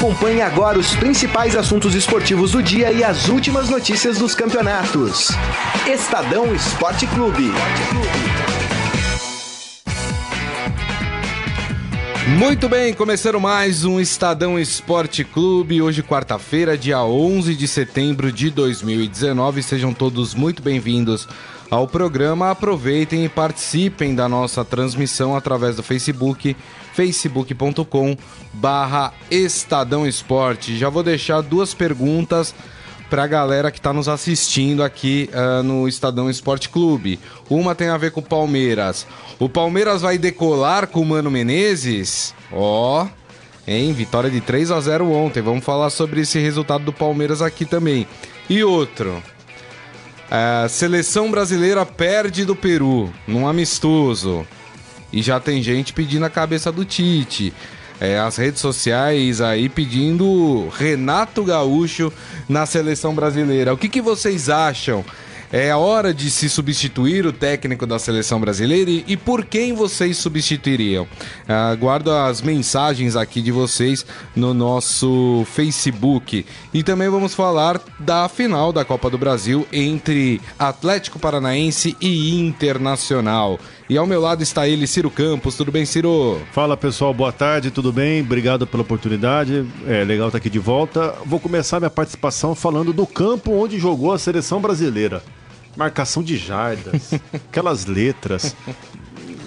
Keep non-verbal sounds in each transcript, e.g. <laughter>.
Acompanhe agora os principais assuntos esportivos do dia e as últimas notícias dos campeonatos. Estadão Esporte Clube. Muito bem, começando mais um Estadão Esporte Clube. Hoje, quarta-feira, dia 11 de setembro de 2019. Sejam todos muito bem-vindos ao programa. Aproveitem e participem da nossa transmissão através do Facebook facebook.com barra Estadão Esporte. Já vou deixar duas perguntas para a galera que está nos assistindo aqui uh, no Estadão Esporte Clube. Uma tem a ver com o Palmeiras. O Palmeiras vai decolar com o Mano Menezes? Ó, oh, hein? Vitória de 3 a 0 ontem. Vamos falar sobre esse resultado do Palmeiras aqui também. E outro. A seleção brasileira perde do Peru num amistoso. E já tem gente pedindo a cabeça do Tite. É, as redes sociais aí pedindo Renato Gaúcho na seleção brasileira. O que, que vocês acham? É a hora de se substituir o técnico da seleção brasileira e, e por quem vocês substituiriam? Aguardo as mensagens aqui de vocês no nosso Facebook. E também vamos falar da final da Copa do Brasil entre Atlético Paranaense e Internacional. E ao meu lado está ele, Ciro Campos. Tudo bem, Ciro? Fala pessoal, boa tarde, tudo bem? Obrigado pela oportunidade. É legal estar aqui de volta. Vou começar minha participação falando do campo onde jogou a seleção brasileira marcação de jardas, <laughs> aquelas letras.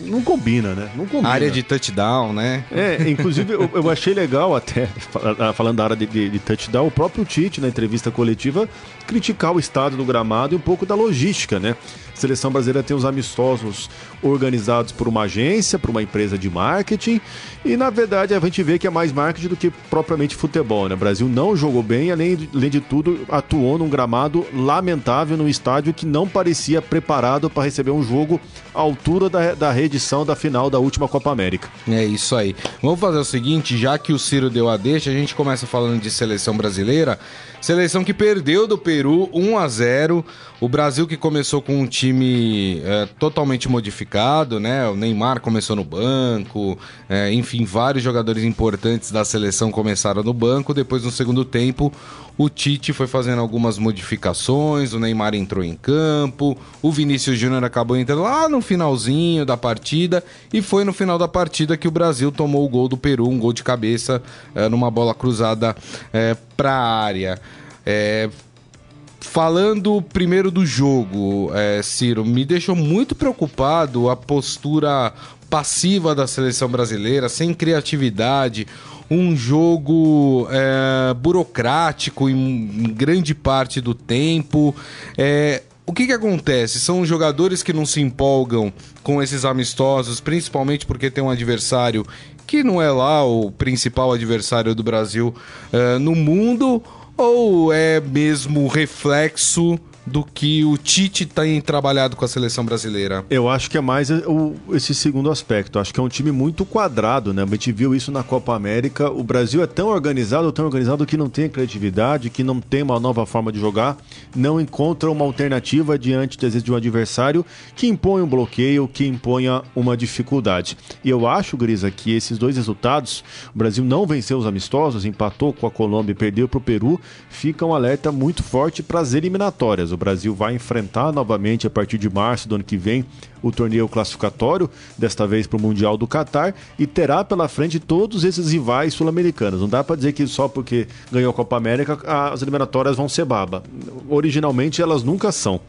Não combina, né? Não combina. Área de touchdown, né? É, inclusive eu, eu achei legal até, falando da área de, de, de touchdown, o próprio Tite, na entrevista coletiva, criticar o estado do gramado e um pouco da logística, né? A seleção brasileira tem os amistosos organizados por uma agência, por uma empresa de marketing, e na verdade a gente vê que é mais marketing do que propriamente futebol, né? O Brasil não jogou bem, além de, além de tudo, atuou num gramado lamentável, num estádio que não parecia preparado para receber um jogo à altura da, da reedição da final da última Copa América. É isso aí. Vamos fazer o seguinte, já que o Ciro deu a deixa, a gente começa falando de seleção brasileira. Seleção que perdeu do Peru 1 a 0. O Brasil que começou com um time é, totalmente modificado, né? O Neymar começou no banco, é, enfim, vários jogadores importantes da seleção começaram no banco. Depois, no segundo tempo, o Tite foi fazendo algumas modificações, o Neymar entrou em campo, o Vinícius Júnior acabou entrando lá no finalzinho da partida e foi no final da partida que o Brasil tomou o gol do Peru, um gol de cabeça é, numa bola cruzada é, para a área. É, falando primeiro do jogo, é, Ciro, me deixou muito preocupado a postura passiva da seleção brasileira, sem criatividade, um jogo é, burocrático em grande parte do tempo. É, o que, que acontece? São jogadores que não se empolgam com esses amistosos, principalmente porque tem um adversário que não é lá o principal adversário do Brasil uh, no mundo ou é mesmo reflexo do que o Tite tem trabalhado com a seleção brasileira? Eu acho que é mais o, esse segundo aspecto. Acho que é um time muito quadrado, né? A gente viu isso na Copa América. O Brasil é tão organizado, tão organizado que não tem criatividade, que não tem uma nova forma de jogar, não encontra uma alternativa diante, de um adversário que impõe um bloqueio, que imponha uma dificuldade. E eu acho, Grisa, que esses dois resultados, o Brasil não venceu os amistosos, empatou com a Colômbia e perdeu para o Peru, fica um alerta muito forte para as eliminatórias. O Brasil vai enfrentar novamente a partir de março do ano que vem o torneio classificatório, desta vez para o Mundial do Catar, e terá pela frente todos esses rivais sul-americanos. Não dá para dizer que só porque ganhou a Copa América as eliminatórias vão ser baba. Originalmente elas nunca são.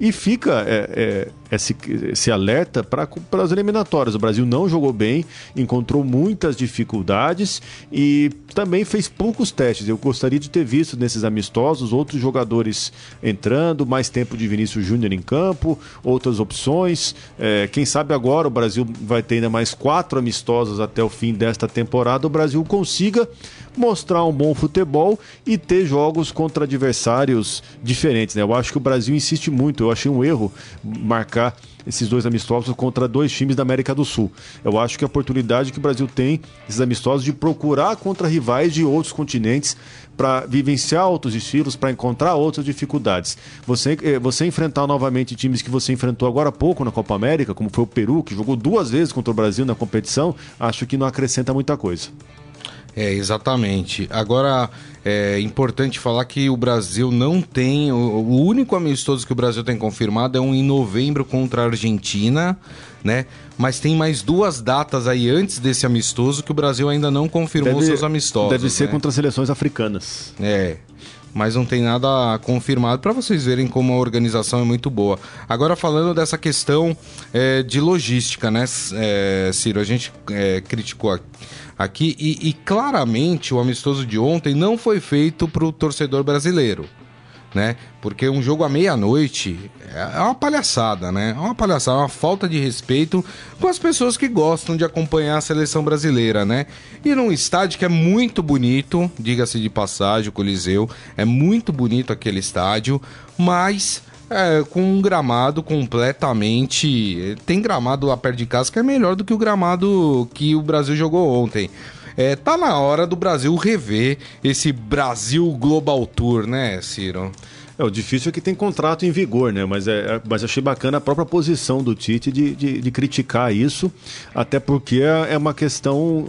E fica é, é, esse, esse alerta para as eliminatórias. O Brasil não jogou bem, encontrou muitas dificuldades e também fez poucos testes. Eu gostaria de ter visto nesses amistosos outros jogadores entrando, mais tempo de Vinícius Júnior em campo, outras opções. É, quem sabe agora o Brasil vai ter ainda mais quatro amistosos até o fim desta temporada. O Brasil consiga mostrar um bom futebol e ter jogos contra adversários diferentes. Né? Eu acho que o Brasil insiste muito. Eu achei um erro marcar esses dois amistosos contra dois times da América do Sul. Eu acho que a oportunidade que o Brasil tem, esses amistosos, de procurar contra rivais de outros continentes para vivenciar outros estilos, para encontrar outras dificuldades. Você, eh, você enfrentar novamente times que você enfrentou agora há pouco na Copa América, como foi o Peru, que jogou duas vezes contra o Brasil na competição, acho que não acrescenta muita coisa. É, exatamente. Agora, é importante falar que o Brasil não tem. O, o, único amistoso que o Brasil tem confirmado é um em novembro contra a Argentina, né? Mas tem mais duas datas aí antes desse amistoso que o Brasil ainda não confirmou deve, seus amistosos. Deve ser né? contra as seleções africanas. É. Mas não tem nada confirmado para vocês verem como a organização é muito boa. Agora falando dessa questão é, de logística, né, é, Ciro? A gente é, criticou aqui aqui e, e claramente o amistoso de ontem não foi feito para o torcedor brasileiro. Né? Porque um jogo à meia-noite é uma palhaçada, né? É uma palhaçada, uma falta de respeito com as pessoas que gostam de acompanhar a seleção brasileira, né? E num estádio que é muito bonito, diga-se de passagem, o Coliseu, é muito bonito aquele estádio, mas é, com um gramado completamente. Tem gramado lá perto de casa que é melhor do que o gramado que o Brasil jogou ontem. É, tá na hora do Brasil rever esse Brasil Global Tour, né, Ciro? É, o difícil é que tem contrato em vigor, né? Mas, é, é mas achei bacana a própria posição do Tite de, de, de criticar isso, até porque é, é uma questão.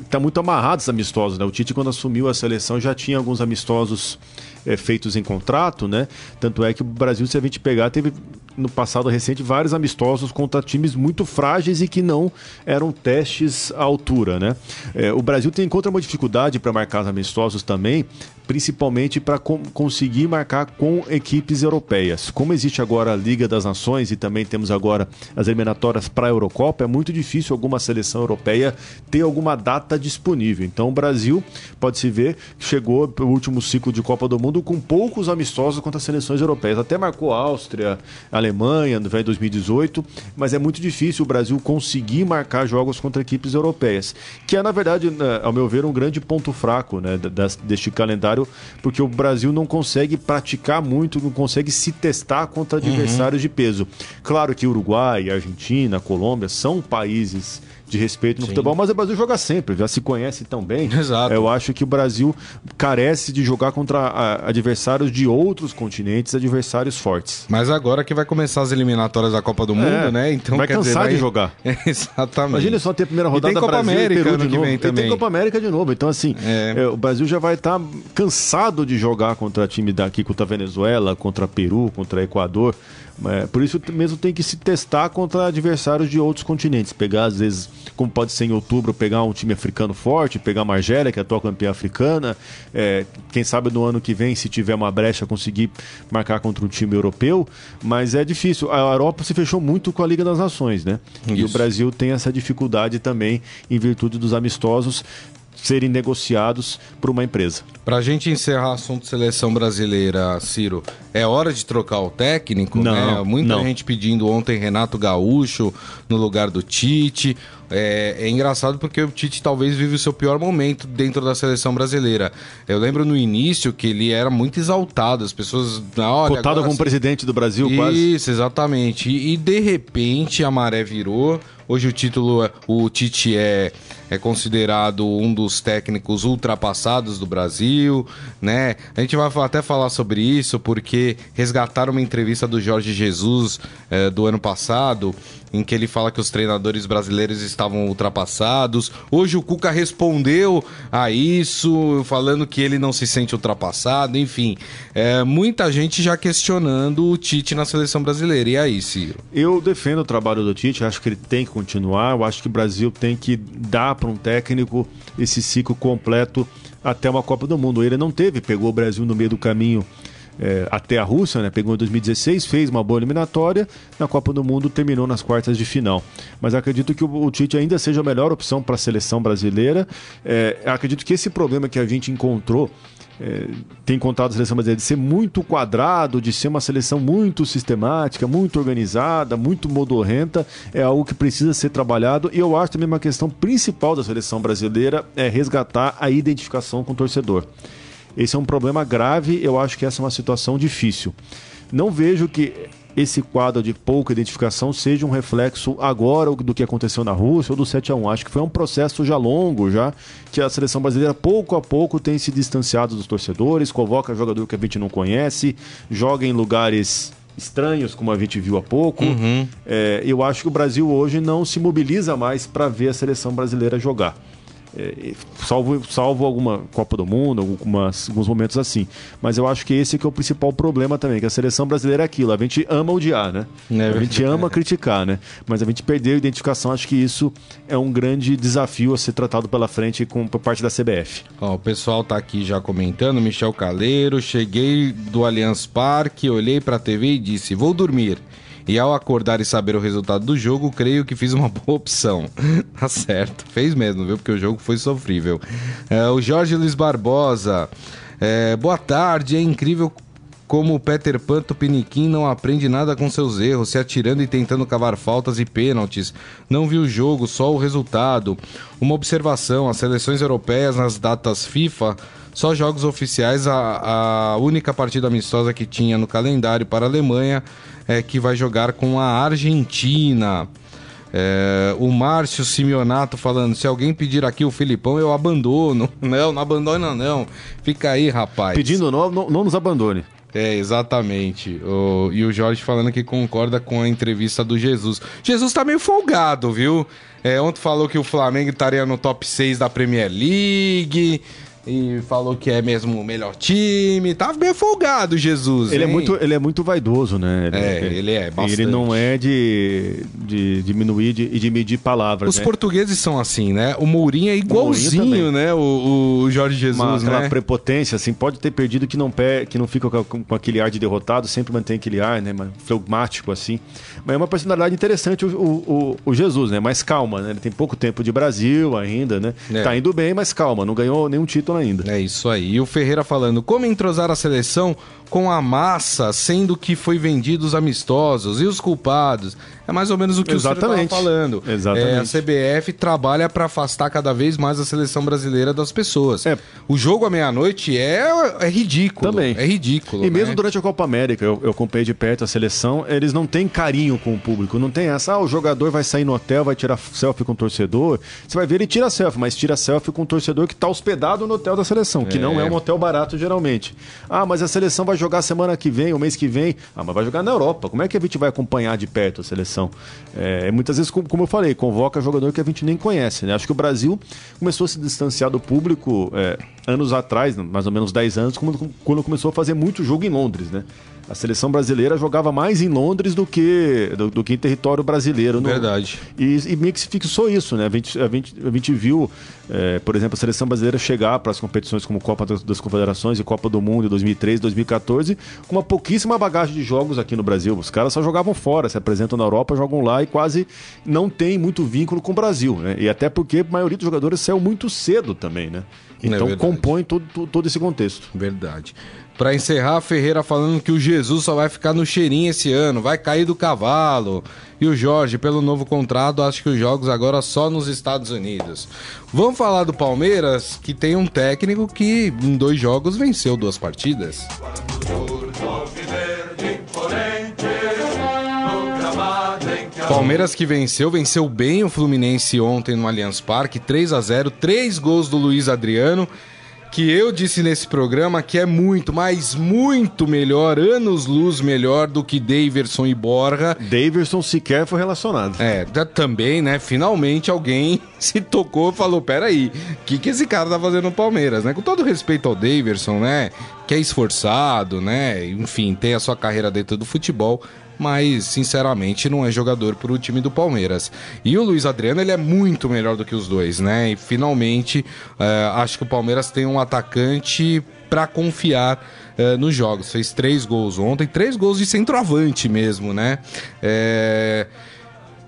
Está é, muito amarrado os amistosos, né? O Tite, quando assumiu a seleção, já tinha alguns amistosos é, feitos em contrato, né? Tanto é que o Brasil, se a gente pegar, teve no passado recente vários amistosos contra times muito frágeis e que não eram testes à altura, né? É, o Brasil tem encontra uma dificuldade para marcar os amistosos também, principalmente para conseguir marcar com equipes europeias. Como existe agora a Liga das Nações e também temos agora as eliminatórias para a Eurocopa, é muito difícil alguma seleção europeia ter alguma data disponível. Então o Brasil, pode-se ver, chegou o último ciclo de Copa do Mundo com poucos amistosos contra as seleções europeias. Até marcou a Áustria, a Alemanha no 2018, mas é muito difícil o Brasil conseguir marcar jogos contra equipes europeias, que é, na verdade, né, ao meu ver, um grande ponto fraco né, deste calendário, porque o Brasil não consegue praticar muito, não consegue se testar contra adversários uhum. de peso. Claro que Uruguai, Argentina, Colômbia são países de respeito no Sim. futebol, mas o Brasil joga sempre, já se conhece tão bem. <laughs> Exato. Eu acho que o Brasil carece de jogar contra adversários de outros continentes, adversários fortes. Mas agora que vai começar as eliminatórias da Copa do é, Mundo, né? Então vai cansar dizer, vai... de jogar. É, <laughs> exatamente. Imagina só ter a primeira rodada e tem Copa Brasil América e Peru de novo. E também. tem Copa América de novo. Então assim, é. É, o Brasil já vai estar tá cansado de jogar contra time daqui, contra a Venezuela, contra Peru, contra Equador. É, por isso mesmo tem que se testar contra adversários de outros continentes. Pegar, às vezes, como pode ser em outubro, pegar um time africano forte, pegar a Argélia, que é a atual campeã africana. É, quem sabe no ano que vem, se tiver uma brecha, conseguir marcar contra um time europeu. Mas é difícil. A Europa se fechou muito com a Liga das Nações, né? Isso. E o Brasil tem essa dificuldade também em virtude dos amistosos serem negociados por uma empresa. Para a gente encerrar o assunto seleção brasileira, Ciro, é hora de trocar o técnico? Não, né? Muita não. gente pedindo ontem Renato Gaúcho no lugar do Tite. É, é, engraçado porque o Tite talvez vive o seu pior momento dentro da seleção brasileira. Eu lembro no início que ele era muito exaltado, as pessoas. Olha, Cotado como presidente do Brasil, Isso, quase. Isso, exatamente. E, e de repente a maré virou. Hoje o título, o Tite é é considerado um dos técnicos ultrapassados do Brasil, né? A gente vai até falar sobre isso porque resgataram uma entrevista do Jorge Jesus eh, do ano passado em que ele fala que os treinadores brasileiros estavam ultrapassados. Hoje o Cuca respondeu a isso, falando que ele não se sente ultrapassado. Enfim, é, muita gente já questionando o Tite na seleção brasileira. E aí, Ciro? Eu defendo o trabalho do Tite, acho que ele tem que continuar. Eu acho que o Brasil tem que dar para um técnico esse ciclo completo até uma Copa do Mundo. Ele não teve, pegou o Brasil no meio do caminho é, até a Rússia, né? Pegou em 2016, fez uma boa eliminatória, na Copa do Mundo terminou nas quartas de final. Mas acredito que o, o Tite ainda seja a melhor opção para a seleção brasileira. É, acredito que esse problema que a gente encontrou é, tem encontrado a seleção brasileira de ser muito quadrado, de ser uma seleção muito sistemática, muito organizada, muito modorrenta, é algo que precisa ser trabalhado. E eu acho também uma questão principal da seleção brasileira é resgatar a identificação com o torcedor. Esse é um problema grave, eu acho que essa é uma situação difícil. Não vejo que esse quadro de pouca identificação seja um reflexo agora do que aconteceu na Rússia ou do 7 a 1 Acho que foi um processo já longo, já que a seleção brasileira pouco a pouco tem se distanciado dos torcedores, convoca jogador que a gente não conhece, joga em lugares estranhos, como a gente viu há pouco. Uhum. É, eu acho que o Brasil hoje não se mobiliza mais para ver a seleção brasileira jogar. É, salvo, salvo alguma Copa do Mundo, algumas, alguns momentos assim. Mas eu acho que esse que é o principal problema também, que a seleção brasileira é aquilo, a gente ama odiar, né? É a gente ama criticar, né? Mas a gente perdeu a identificação, acho que isso é um grande desafio a ser tratado pela frente com, por parte da CBF. Ó, o pessoal tá aqui já comentando, Michel Caleiro, cheguei do Allianz Parque, olhei pra TV e disse, vou dormir. E ao acordar e saber o resultado do jogo, creio que fiz uma <laughs> boa opção. tá certo, fez mesmo, viu? Porque o jogo foi sofrível. É, o Jorge Luiz Barbosa. É, boa tarde, é incrível como o Peter Pan Tupiniquim não aprende nada com seus erros, se atirando e tentando cavar faltas e pênaltis. Não viu o jogo, só o resultado. Uma observação: as seleções europeias nas datas FIFA, só jogos oficiais, a, a única partida amistosa que tinha no calendário para a Alemanha é que vai jogar com a Argentina. É, o Márcio Simeonato falando: se alguém pedir aqui o Filipão, eu abandono. <laughs> Não, não abandona, não. Fica aí, rapaz. Pedindo não, não, não nos abandone. É, exatamente. O, e o Jorge falando que concorda com a entrevista do Jesus. Jesus tá meio folgado, viu? É, ontem falou que o Flamengo estaria no top 6 da Premier League e falou que é mesmo o melhor time. Tava tá bem folgado, Jesus. Ele é muito, ele é muito vaidoso, né? Ele, é, ele é bastante. Ele não é de, de diminuir de, e de medir palavras. Os né? portugueses são assim, né? O Mourinho é igualzinho, né? O, o, Jorge Jesus, Uma, né? prepotência, assim, pode ter perdido que não, pé, que não fica com, com, aquele ar de derrotado, sempre mantém aquele ar, né? Fleumático, assim. Mas é uma personalidade interessante o, o, o, Jesus, né? Mais calma, né? Ele tem pouco tempo de Brasil ainda, né? É. Tá indo bem, mas calma, não ganhou nenhum título ainda. É isso aí. E o Ferreira falando: como entrosar a seleção com a massa, sendo que foi vendidos amistosos e os culpados? É mais ou menos o que Exatamente. o senhor falando. Exatamente. É, a CBF trabalha para afastar cada vez mais a seleção brasileira das pessoas. É. O jogo à meia-noite é, é ridículo. Também. É ridículo. E né? mesmo durante a Copa América, eu, eu acompanhei de perto a seleção, eles não têm carinho com o público. Não tem essa, ah, o jogador vai sair no hotel, vai tirar selfie com o torcedor. Você vai ver ele tira selfie, mas tira selfie com o torcedor que está hospedado no hotel da seleção, que não é um hotel barato geralmente. Ah, mas a seleção vai jogar semana que vem, o mês que vem. Ah, mas vai jogar na Europa. Como é que a gente vai acompanhar de perto a seleção? É, muitas vezes, como eu falei, convoca jogador que a gente nem conhece. Né? Acho que o Brasil começou a se distanciar do público é, anos atrás, mais ou menos 10 anos, quando começou a fazer muito jogo em Londres. Né? A seleção brasileira jogava mais em Londres do que, do, do que em território brasileiro. No... Verdade. E, e meio que se fixou isso, né? A gente, a gente, a gente viu, é, por exemplo, a seleção brasileira chegar para as competições como Copa das Confederações e Copa do Mundo em 2013, 2014, com uma pouquíssima bagagem de jogos aqui no Brasil. Os caras só jogavam fora, se apresentam na Europa, jogam lá e quase não tem muito vínculo com o Brasil, né? E até porque a maioria dos jogadores saiu muito cedo também, né? É então é compõe todo, todo esse contexto. Verdade. Para encerrar, Ferreira falando que o Jesus só vai ficar no cheirinho esse ano, vai cair do cavalo. E o Jorge, pelo novo contrato, acho que os jogos agora só nos Estados Unidos. Vamos falar do Palmeiras, que tem um técnico que em dois jogos venceu duas partidas. Palmeiras que venceu, venceu bem o Fluminense ontem no Allianz Parque, 3 a 0, três gols do Luiz Adriano que eu disse nesse programa que é muito, mas muito melhor, anos luz melhor do que Daverson e Borja. Daverson sequer foi relacionado. É, também, né? Finalmente alguém <laughs> se tocou e falou: peraí, o que, que esse cara tá fazendo no Palmeiras, né? Com todo respeito ao Daverson, né? Que é esforçado, né? Enfim, tem a sua carreira dentro do futebol mas sinceramente não é jogador para o time do Palmeiras. E o Luiz Adriano ele é muito melhor do que os dois, né? E finalmente uh, acho que o Palmeiras tem um atacante para confiar uh, nos jogos. Fez três gols ontem, três gols de centroavante mesmo, né? É...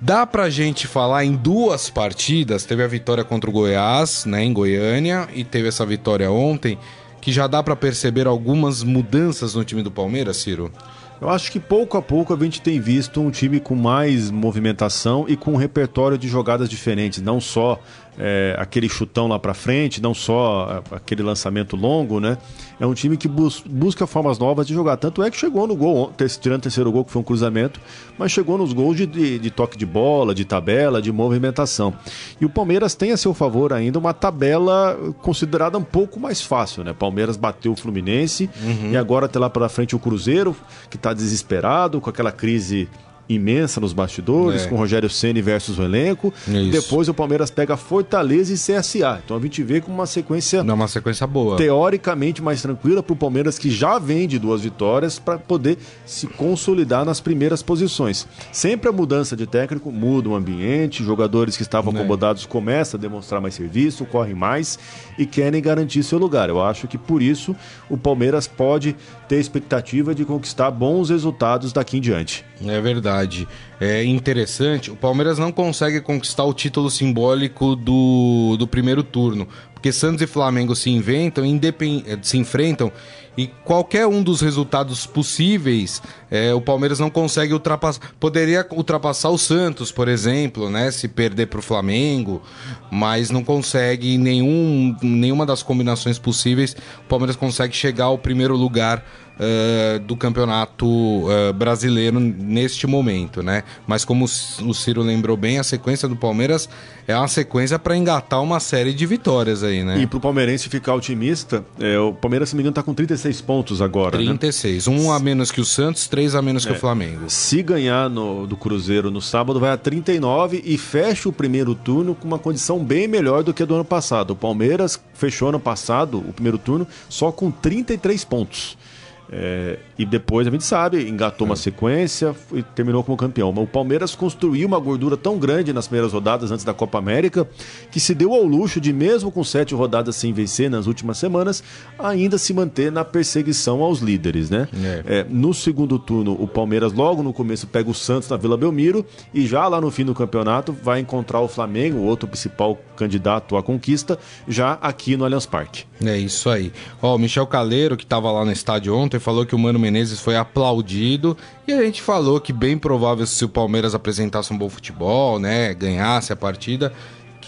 Dá pra gente falar em duas partidas, teve a vitória contra o Goiás, né, em Goiânia, e teve essa vitória ontem, que já dá para perceber algumas mudanças no time do Palmeiras, Ciro? Eu acho que pouco a pouco a gente tem visto um time com mais movimentação e com um repertório de jogadas diferentes, não só é, aquele chutão lá para frente, não só aquele lançamento longo, né? É um time que bus busca formas novas de jogar. Tanto é que chegou no gol, tirando o terceiro gol, que foi um cruzamento, mas chegou nos gols de, de, de, toque de bola, de tabela, de movimentação. E o Palmeiras tem a seu favor ainda uma tabela considerada um pouco mais fácil, né? Palmeiras bateu o Fluminense uhum. e agora tem lá pela frente o Cruzeiro, que está desesperado com aquela crise imensa nos bastidores, é. com Rogério Ceni versus o elenco. Isso. Depois o Palmeiras pega Fortaleza e CSA. Então a gente vê com uma sequência. Não, uma sequência boa. Teoricamente mais tranquila para o Palmeiras, que já vem de duas vitórias, para poder se consolidar nas primeiras posições. Sempre a mudança de técnico muda o ambiente, jogadores que estavam é. acomodados começam a demonstrar mais serviço, correm mais e querem garantir seu lugar. Eu acho que por isso o Palmeiras pode ter expectativa de conquistar bons resultados daqui em diante. É verdade. É interessante, o Palmeiras não consegue conquistar o título simbólico do, do primeiro turno, porque Santos e Flamengo se inventam, independ... se enfrentam e qualquer um dos resultados possíveis, é, o Palmeiras não consegue ultrapassar. Poderia ultrapassar o Santos, por exemplo, né? Se perder para o Flamengo, mas não consegue nenhum, nenhuma das combinações possíveis. O Palmeiras consegue chegar ao primeiro lugar uh, do campeonato uh, brasileiro neste momento, né? Mas como o Ciro lembrou bem, a sequência do Palmeiras é uma sequência para engatar uma série de vitórias aí, né? E para o palmeirense ficar otimista, é, o Palmeiras, se não me engano, está com 36 pontos agora. 36. Né? Um a menos que o Santos, três a menos é. que o é. Flamengo. Se ganhar no, do Cruzeiro no sábado, vai a 39 e fecha o primeiro turno com uma condição bem melhor do que a do ano passado. O Palmeiras fechou ano passado o primeiro turno só com 33 pontos. É, e depois a gente sabe, engatou uma sequência e terminou como campeão. Mas o Palmeiras construiu uma gordura tão grande nas primeiras rodadas antes da Copa América que se deu ao luxo de, mesmo com sete rodadas sem vencer nas últimas semanas, ainda se manter na perseguição aos líderes, né? É. É, no segundo turno, o Palmeiras logo no começo pega o Santos na Vila Belmiro e já lá no fim do campeonato vai encontrar o Flamengo, outro principal candidato à conquista, já aqui no Allianz Parque. É isso aí. Ó, o Michel Caleiro, que estava lá no estádio ontem, falou que o Mano Menezes foi aplaudido e a gente falou que bem provável se o Palmeiras apresentasse um bom futebol, né, ganhasse a partida,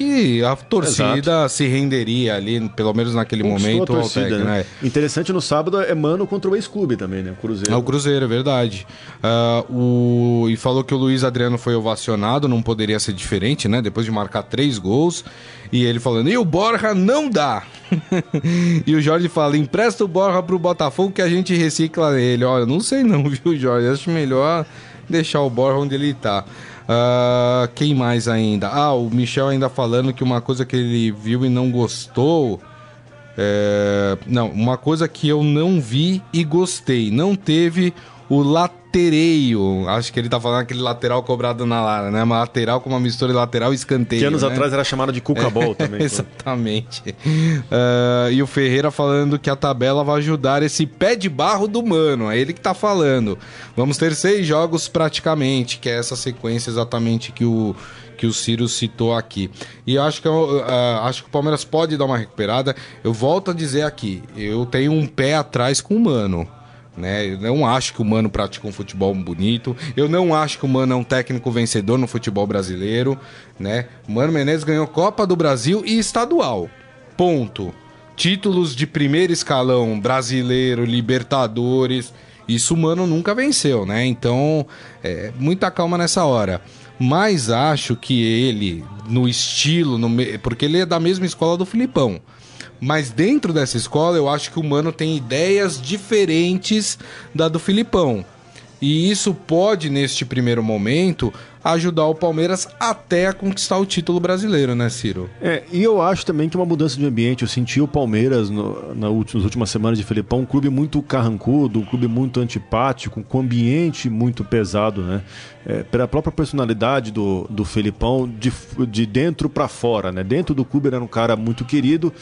que a torcida Exato. se renderia ali, pelo menos naquele Conquistou momento, torcida, ao técnico, né? né? Interessante no sábado é Mano contra o ex-clube também, né? O Cruzeiro. É o Cruzeiro, é verdade. Uh, o... E falou que o Luiz Adriano foi ovacionado, não poderia ser diferente, né? Depois de marcar três gols. E ele falando, e o Borja não dá. <laughs> e o Jorge fala, empresta o Borja pro Botafogo que a gente recicla ele. Olha, não sei não, <laughs> viu, Jorge? Acho melhor deixar o Borja onde ele tá. Uh, quem mais ainda? Ah, o Michel ainda falando que uma coisa que ele viu e não gostou. É... Não, uma coisa que eu não vi e gostei. Não teve o latereio. Acho que ele tá falando aquele lateral cobrado na Lara, né? Uma lateral com uma mistura de lateral e escanteio. Que anos né? atrás era chamado de Cuca Ball <laughs> também. Exatamente. Uh, e o Ferreira falando que a tabela vai ajudar esse pé de barro do mano. É ele que tá falando. Vamos ter seis jogos praticamente, que é essa sequência exatamente que o que o Ciro citou aqui. E eu acho que, eu, uh, acho que o Palmeiras pode dar uma recuperada. Eu volto a dizer aqui, eu tenho um pé atrás com o Mano. Né? Eu não acho que o Mano pratica um futebol bonito. Eu não acho que o Mano é um técnico vencedor no futebol brasileiro. Né? O Mano Menezes ganhou Copa do Brasil e estadual. Ponto. Títulos de primeiro escalão brasileiro, Libertadores. Isso o Mano nunca venceu, né? Então, é, muita calma nessa hora. Mas acho que ele, no estilo, no, porque ele é da mesma escola do Filipão. Mas dentro dessa escola, eu acho que o Mano tem ideias diferentes da do Filipão. E isso pode, neste primeiro momento, ajudar o Palmeiras até a conquistar o título brasileiro, né, Ciro? É, e eu acho também que uma mudança de ambiente. Eu senti o Palmeiras no, na últimas, nas últimas semanas de Felipão, um clube muito carrancudo, um clube muito antipático, com ambiente muito pesado, né? É, pela própria personalidade do, do Felipão, de, de dentro para fora, né? Dentro do clube ele era um cara muito querido,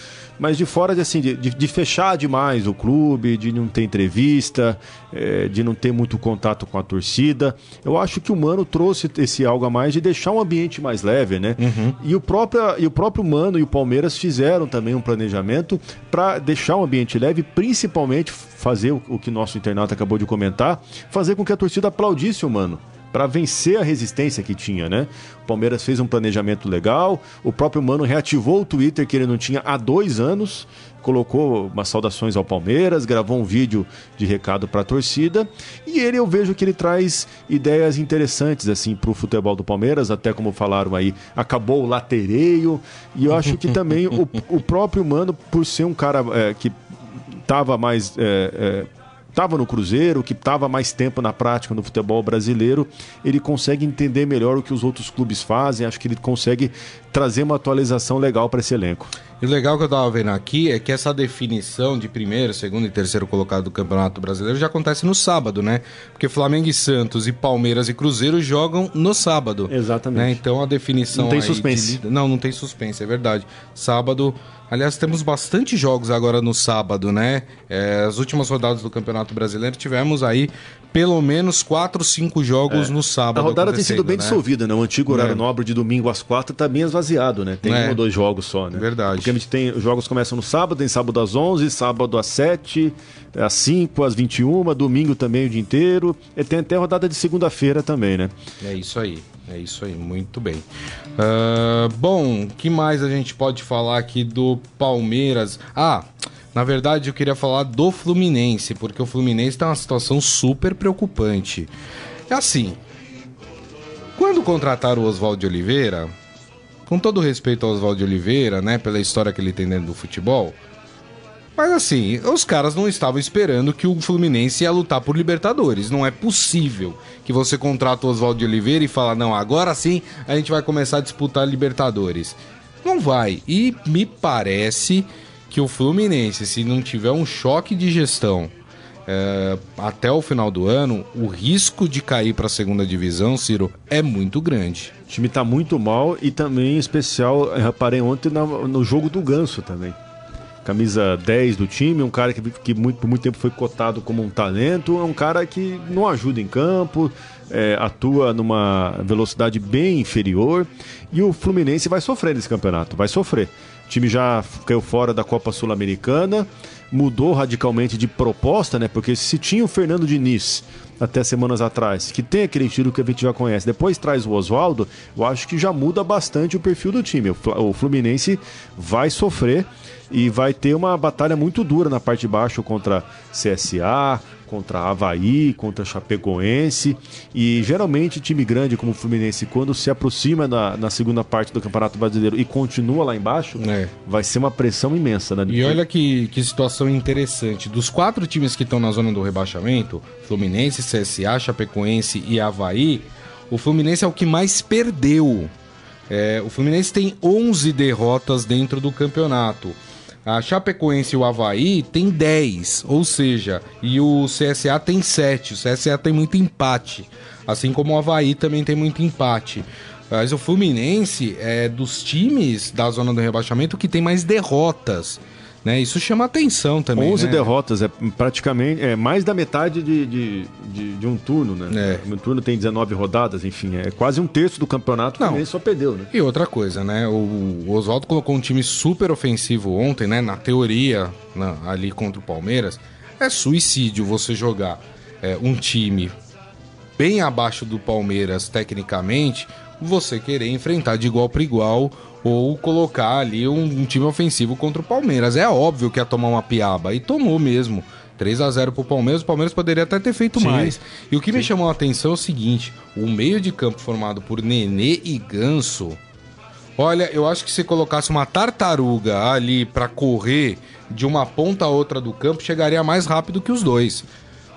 mas de fora, de, assim, de, de fechar demais o clube, de não ter entrevista, é, de não ter muito contato com a torcida. Eu acho que o Mano trouxe esse algo a mais de deixar um ambiente mais leve, né? Uhum. E, o próprio, e o próprio Mano e o Palmeiras fizeram também um planejamento para deixar um ambiente leve, principalmente fazer o, o que nosso internauta acabou de comentar, fazer com que a torcida aplaudisse o Mano para vencer a resistência que tinha, né? O Palmeiras fez um planejamento legal, o próprio Mano reativou o Twitter que ele não tinha há dois anos, colocou umas saudações ao Palmeiras, gravou um vídeo de recado para a torcida e ele eu vejo que ele traz ideias interessantes assim para o futebol do Palmeiras, até como falaram aí, acabou o latereio e eu acho que também o, <laughs> o próprio Mano, por ser um cara é, que estava mais é, é, estava no Cruzeiro, que estava mais tempo na prática no futebol brasileiro, ele consegue entender melhor o que os outros clubes fazem. Acho que ele consegue trazer uma atualização legal para esse elenco. E o legal que eu tava vendo aqui é que essa definição de primeiro, segundo e terceiro colocado do Campeonato Brasileiro já acontece no sábado, né? Porque Flamengo e Santos e Palmeiras e Cruzeiro jogam no sábado. Exatamente. Né? Então a definição. Não tem suspense. De... Não, não tem suspense, é verdade. Sábado. Aliás, temos bastante jogos agora no sábado, né? É, as últimas rodadas do Campeonato Brasileiro tivemos aí pelo menos 4, 5 jogos é. no sábado. A rodada tem sido bem né? dissolvida, né? O antigo horário é. nobre de domingo às 4 está bem esvaziado, né? Tem é. um ou dois jogos só, né? Verdade. Porque a gente tem, os jogos começam no sábado, tem sábado às 11, sábado às 7, às 5, às 21, domingo também o dia inteiro. E tem até rodada de segunda-feira também, né? É isso aí. É isso aí, muito bem. Uh, bom, que mais a gente pode falar aqui do Palmeiras? Ah, na verdade eu queria falar do Fluminense, porque o Fluminense está numa situação super preocupante. É assim, quando contrataram o Oswaldo Oliveira, com todo respeito ao Oswaldo Oliveira, né, pela história que ele tem dentro do futebol, mas assim, os caras não estavam esperando que o Fluminense ia lutar por Libertadores. Não é possível que você contrata o Oswaldo Oliveira e fala, não, agora sim a gente vai começar a disputar Libertadores. Não vai. E me parece que o Fluminense, se não tiver um choque de gestão é, até o final do ano, o risco de cair para a segunda divisão, Ciro, é muito grande. O time está muito mal e também, em especial, reparei ontem no jogo do Ganso também camisa 10 do time, um cara que, que muito, por muito tempo foi cotado como um talento, é um cara que não ajuda em campo, é, atua numa velocidade bem inferior e o Fluminense vai sofrer nesse campeonato, vai sofrer. O time já caiu fora da Copa Sul-Americana, mudou radicalmente de proposta, né? Porque se tinha o Fernando Diniz até semanas atrás, que tem aquele estilo que a gente já conhece, depois traz o Oswaldo, eu acho que já muda bastante o perfil do time. O Fluminense vai sofrer e vai ter uma batalha muito dura na parte de baixo contra CSA, contra Havaí, contra Chapecoense. E geralmente time grande como o Fluminense, quando se aproxima na, na segunda parte do Campeonato Brasileiro e continua lá embaixo, é. vai ser uma pressão imensa. Né? E olha que, que situação interessante. Dos quatro times que estão na zona do rebaixamento, Fluminense, CSA, Chapecoense e Havaí, o Fluminense é o que mais perdeu. É, o Fluminense tem 11 derrotas dentro do campeonato. A Chapecoense e o Havaí tem 10, ou seja, e o CSA tem 7. O CSA tem muito empate, assim como o Havaí também tem muito empate. Mas o Fluminense é dos times da zona do rebaixamento que tem mais derrotas. Né? Isso chama atenção também. 11 né? derrotas, é praticamente é mais da metade de, de, de, de um turno. Né? É. Um turno tem 19 rodadas, enfim, é quase um terço do campeonato Não. que só perdeu. Né? E outra coisa, né? O, o Oswaldo colocou um time super ofensivo ontem, né? Na teoria, na, ali contra o Palmeiras. É suicídio você jogar é, um time bem abaixo do Palmeiras tecnicamente, você querer enfrentar de igual para igual ou colocar ali um, um, time ofensivo contra o Palmeiras. É óbvio que ia tomar uma piaba, e tomou mesmo. 3 a 0 pro Palmeiras, o Palmeiras poderia até ter feito Sim. mais. E o que Sim. me chamou a atenção é o seguinte: o meio de campo formado por Nenê e Ganso. Olha, eu acho que se colocasse uma tartaruga ali para correr de uma ponta a outra do campo, chegaria mais rápido que os dois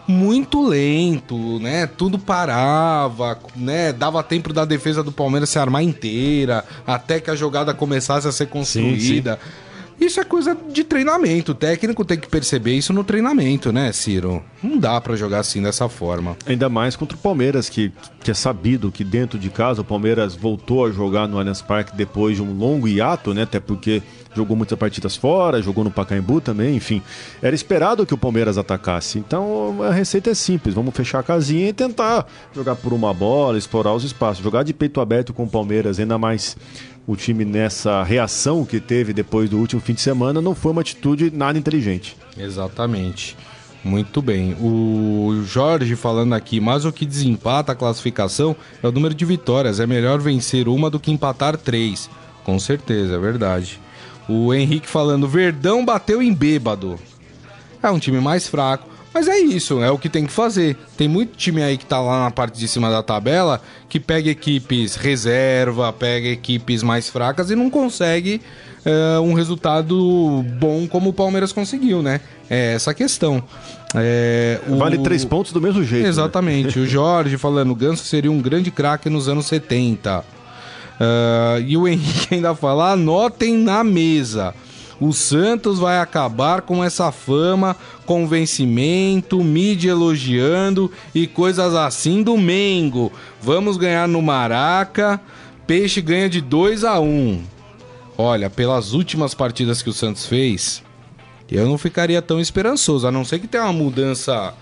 muito lento, né? Tudo parava, né? Dava tempo da defesa do Palmeiras se armar inteira, até que a jogada começasse a ser construída. Sim, sim. Isso é coisa de treinamento. O técnico tem que perceber isso no treinamento, né, Ciro? Não dá para jogar assim dessa forma. Ainda mais contra o Palmeiras, que, que é sabido que dentro de casa o Palmeiras voltou a jogar no Allianz Parque depois de um longo hiato, né? Até porque jogou muitas partidas fora, jogou no Pacaembu também, enfim. Era esperado que o Palmeiras atacasse. Então a receita é simples: vamos fechar a casinha e tentar jogar por uma bola, explorar os espaços. Jogar de peito aberto com o Palmeiras, ainda mais o time nessa reação que teve depois do último fim de semana, não foi uma atitude nada inteligente. Exatamente. Muito bem. O Jorge falando aqui, mas o que desempata a classificação é o número de vitórias. É melhor vencer uma do que empatar três. Com certeza, é verdade. O Henrique falando, Verdão bateu em bêbado. É um time mais fraco, Mas é isso, é o que tem que fazer. Tem muito time aí que tá lá na parte de cima da tabela que pega equipes reserva, pega equipes mais fracas e não consegue é, um resultado bom como o Palmeiras conseguiu, né? É essa a questão. É, o... Vale três pontos do mesmo jeito. Né? Exatamente. Né? o Jorge falando, o Ganso seria um grande craque nos anos 70. Uh, e o <laughs> Henrique ainda fala, anotem na mesa. O Santos vai acabar com essa fama, convencimento, mídia elogiando e coisas assim do Mengo. Vamos ganhar no Maraca. Peixe ganha de 2 a 1. Um. Olha, pelas últimas partidas que o Santos fez, eu não ficaria tão esperançoso, a não ser que tenha uma mudança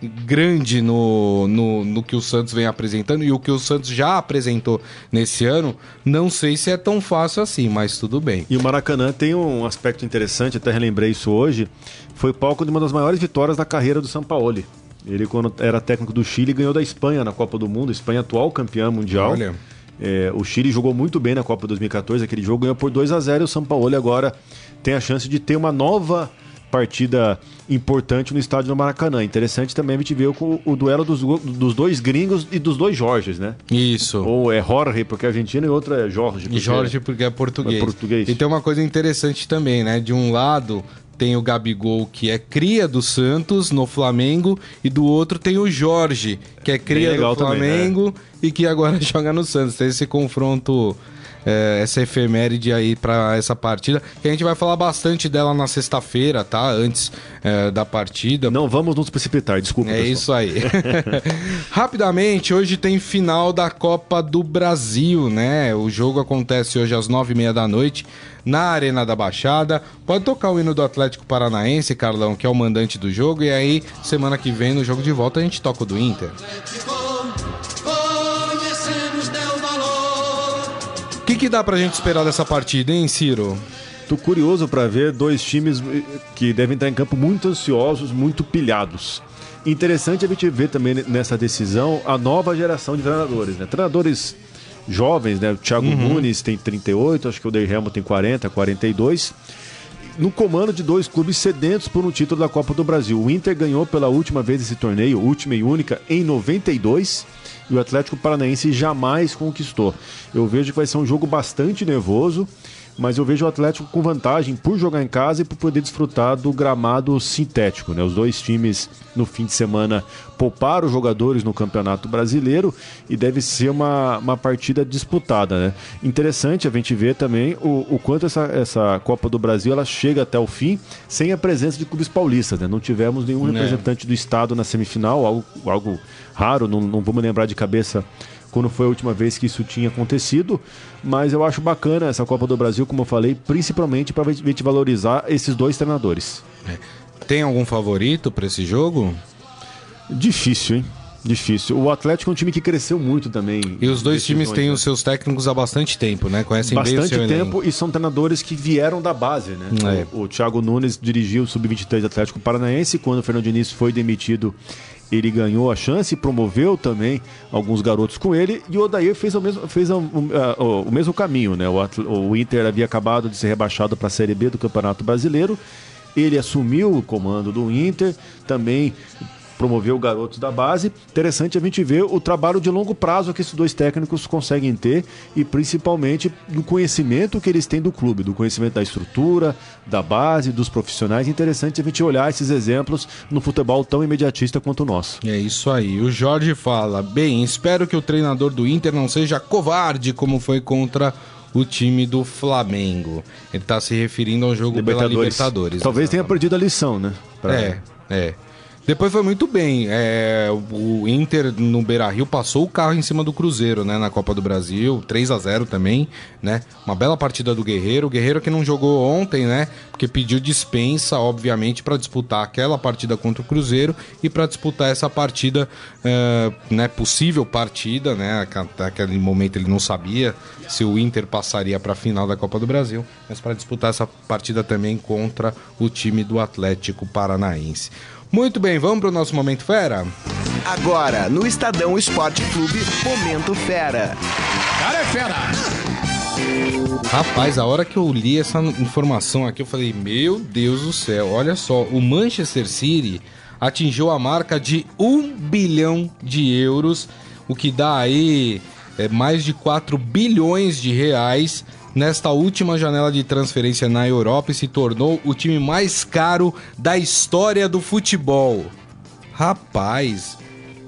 grande no, no, no, que o Santos vem apresentando e o que o Santos já apresentou nesse ano, não sei se é tão fácil assim, mas tudo bem. E o Maracanã tem um aspecto interessante, até relembrei isso hoje, foi palco de uma das maiores vitórias da carreira do Sampaoli. Ele, quando era técnico do Chile, ganhou da Espanha na Copa do Mundo, Espanha atual campeã mundial. Olha. É, o Chile jogou muito bem na Copa 2014, aquele jogo ganhou por 2 a 0 e o Sampaoli agora tem a chance de ter uma nova partida importante no estádio do Maracanã. Interessante também a gente ver o, o duelo dos, dos, dois gringos e dos dois Jorges, né? Isso. Ou é Jorge porque é argentino e outro é Jorge. Porque Jorge porque é português. é português. E tem uma coisa interessante também, né? De um lado tem o Gabigol, que é cria do Santos no Flamengo, e do outro tem o Jorge, que é cria do Flamengo também, né? e que agora <laughs> joga no Santos. Tem esse confronto é, essa efeméride aí para essa partida. Que a gente vai falar bastante dela na sexta-feira, tá? Antes é, da partida. Não vamos nos precipitar, desculpa. É pessoal. isso aí. <laughs> <laughs> Rapidamente, hoje tem final da Copa do Brasil, né? O jogo acontece hoje às nove e meia da noite na Arena da Baixada. Pode tocar o hino do Atlético Paranaense, Carlão, que é o mandante do jogo. E aí, semana que vem, no jogo de volta, a gente toca o do Inter. Que, que dá pra gente esperar dessa partida, hein, Ciro? Tô curioso para ver dois times que devem estar em campo muito ansiosos, muito pilhados. Interessante a gente ver também nessa decisão a nova geração de treinadores, né? Treinadores jovens, né? O Thiago uhum. Nunes tem 38, acho que o Dei Helmo tem 40, 42. No comando de dois clubes sedentos por um título da Copa do Brasil. O Inter ganhou pela última vez esse torneio, última e única, em 92 e o Atlético Paranaense jamais conquistou. Eu vejo que vai ser um jogo bastante nervoso, mas eu vejo o Atlético com vantagem por jogar em casa e por poder desfrutar do gramado sintético. Né? Os dois times no fim de semana pouparam os jogadores no Campeonato Brasileiro e deve ser uma, uma partida disputada. Né? Interessante a gente ver também o, o quanto essa, essa Copa do Brasil ela chega até o fim sem a presença de clubes paulistas. Né? Não tivemos nenhum é. representante do Estado na semifinal, algo, algo raro, não, não vou me lembrar de cabeça quando foi a última vez que isso tinha acontecido, mas eu acho bacana essa Copa do Brasil, como eu falei, principalmente para a gente valorizar esses dois treinadores. É. Tem algum favorito para esse jogo? Difícil, hein? Difícil. O Atlético é um time que cresceu muito também. E os dois times têm né? os seus técnicos há bastante tempo, né? Conhecem bastante bem o seu tempo elenco. e são treinadores que vieram da base, né? É. O, o Thiago Nunes dirigiu o Sub-23 Atlético Paranaense. Quando o Fernando Diniz foi demitido, ele ganhou a chance promoveu também alguns garotos com ele. E o Odair fez o mesmo, fez o, o, o mesmo caminho, né? O, o Inter havia acabado de ser rebaixado para a Série B do Campeonato Brasileiro. Ele assumiu o comando do Inter, também promoveu garotos da base. Interessante a gente ver o trabalho de longo prazo que esses dois técnicos conseguem ter e principalmente do conhecimento que eles têm do clube, do conhecimento da estrutura, da base, dos profissionais. Interessante a gente olhar esses exemplos no futebol tão imediatista quanto o nosso. É isso aí. O Jorge fala: bem, espero que o treinador do Inter não seja covarde como foi contra o time do Flamengo. Ele está se referindo ao jogo Libertadores. pela Libertadores. Talvez exatamente. tenha perdido a lição, né? Pra... É, é. Depois foi muito bem. É, o Inter no Beira Rio passou o carro em cima do Cruzeiro, né? Na Copa do Brasil, 3 a 0 também, né? Uma bela partida do Guerreiro. O Guerreiro que não jogou ontem, né? Porque pediu dispensa, obviamente, para disputar aquela partida contra o Cruzeiro e para disputar essa partida, é, né? Possível partida, né? Naquele momento ele não sabia se o Inter passaria para a final da Copa do Brasil, mas para disputar essa partida também contra o time do Atlético Paranaense. Muito bem, vamos para o nosso Momento Fera? Agora, no Estadão Esporte Clube, Momento Fera. Cara é fera! Rapaz, a hora que eu li essa informação aqui, eu falei: Meu Deus do céu, olha só, o Manchester City atingiu a marca de 1 bilhão de euros, o que dá aí é, mais de 4 bilhões de reais nesta última janela de transferência na Europa e se tornou o time mais caro da história do futebol. Rapaz,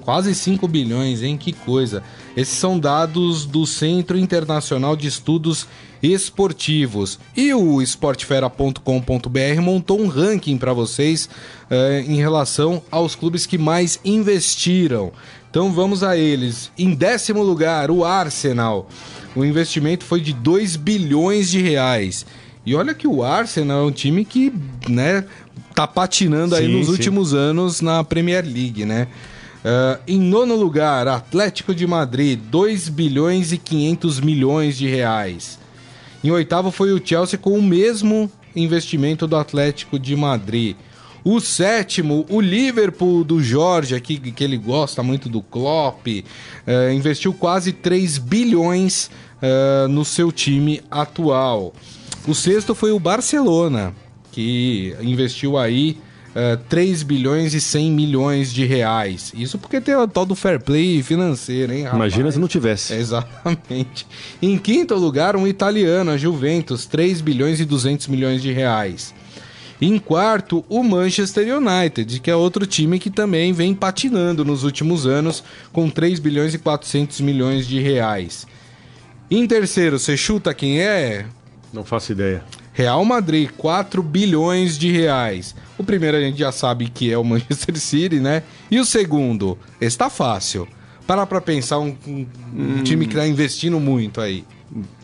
quase 5 bilhões, hein? Que coisa. Esses são dados do Centro Internacional de Estudos Esportivos. E o esportefera.com.br montou um ranking para vocês uh, em relação aos clubes que mais investiram. Então vamos a eles. Em décimo lugar, o Arsenal. O investimento foi de 2 bilhões de reais. E olha que o Arsenal é um time que, né, tá patinando aí sim, nos sim. últimos anos na Premier League, né? Uh, em nono lugar, Atlético de Madrid, 2 bilhões e 500 milhões de reais. Em oitavo foi o Chelsea com o mesmo investimento do Atlético de Madrid. O sétimo, o Liverpool do Jorge, aqui, que ele gosta muito do Klopp, uh, investiu quase 3 bilhões uh, no seu time atual. O sexto foi o Barcelona, que investiu aí uh, 3 bilhões e 100 milhões de reais. Isso porque tem o tal do fair play financeiro, hein, rapaz? Imagina se não tivesse. Exatamente. Em quinto lugar, um italiano, a Juventus, 3 bilhões e 200 milhões de reais. Em quarto, o Manchester United, que é outro time que também vem patinando nos últimos anos, com 3 bilhões e 400 milhões de reais. Em terceiro, você chuta quem é? Não faço ideia. Real Madrid, 4 bilhões de reais. O primeiro a gente já sabe que é o Manchester City, né? E o segundo, está fácil. Para pra pensar um, um hum. time que está investindo muito aí.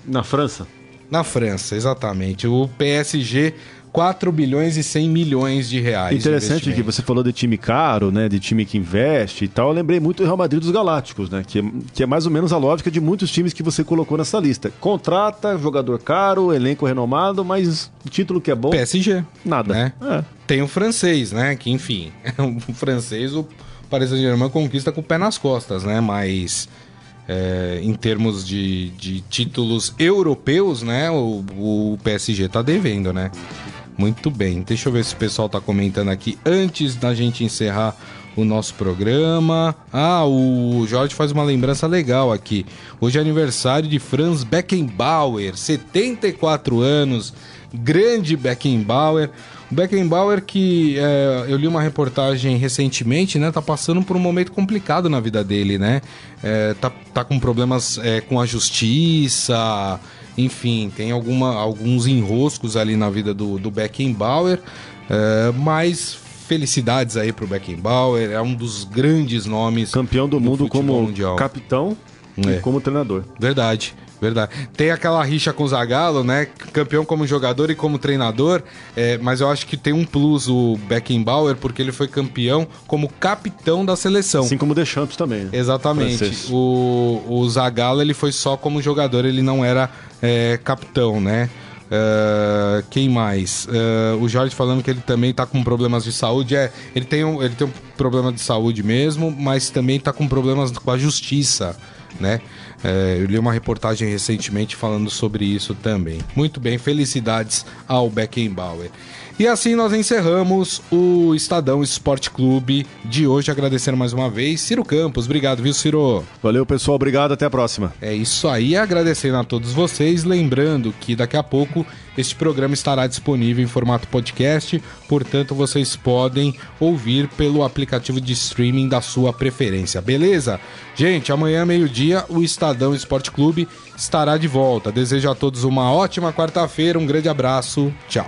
Na França? Na França, exatamente. O PSG 4 bilhões e 100 milhões de reais. Interessante que você falou de time caro, né, de time que investe e tal. Eu lembrei muito do Real Madrid dos Galácticos, né, que, é, que é mais ou menos a lógica de muitos times que você colocou nessa lista. Contrata, jogador caro, elenco renomado, mas título que é bom. PSG. Nada. Né? É. Tem o francês, né, que enfim, <laughs> o francês, o Paris Saint-Germain conquista com o pé nas costas, né, mas... É, em termos de, de títulos europeus, né? O, o PSG tá devendo, né? Muito bem. Deixa eu ver se o pessoal está comentando aqui antes da gente encerrar o nosso programa. Ah, o Jorge faz uma lembrança legal aqui. Hoje é aniversário de Franz Beckenbauer, 74 anos, grande Beckenbauer. O Beckenbauer que é, eu li uma reportagem recentemente, né? Tá passando por um momento complicado na vida dele, né? É, tá, tá com problemas é, com a justiça, enfim, tem alguma, alguns enroscos ali na vida do, do Beckenbauer, é, mas felicidades aí pro Beckenbauer, é um dos grandes nomes. Campeão do, do mundo como mundial. capitão é. e como treinador. Verdade. Verdade. Tem aquela rixa com o Zagallo, né? Campeão como jogador e como treinador, é, mas eu acho que tem um plus o Beckenbauer, porque ele foi campeão como capitão da seleção. Assim como o Deschamps também. Né? Exatamente. O, o Zagallo, ele foi só como jogador, ele não era é, capitão, né? Uh, quem mais? Uh, o Jorge falando que ele também tá com problemas de saúde. É, ele tem um, ele tem um problema de saúde mesmo, mas também tá com problemas com a justiça, né? É, eu li uma reportagem recentemente falando sobre isso também. Muito bem, felicidades ao Beckenbauer. E assim nós encerramos o Estadão Esporte Clube de hoje. Agradecendo mais uma vez, Ciro Campos. Obrigado, viu, Ciro? Valeu, pessoal. Obrigado. Até a próxima. É isso aí. Agradecendo a todos vocês. Lembrando que daqui a pouco este programa estará disponível em formato podcast. Portanto, vocês podem ouvir pelo aplicativo de streaming da sua preferência. Beleza? Gente, amanhã, meio-dia, o Estadão Esporte Clube estará de volta. Desejo a todos uma ótima quarta-feira. Um grande abraço. Tchau.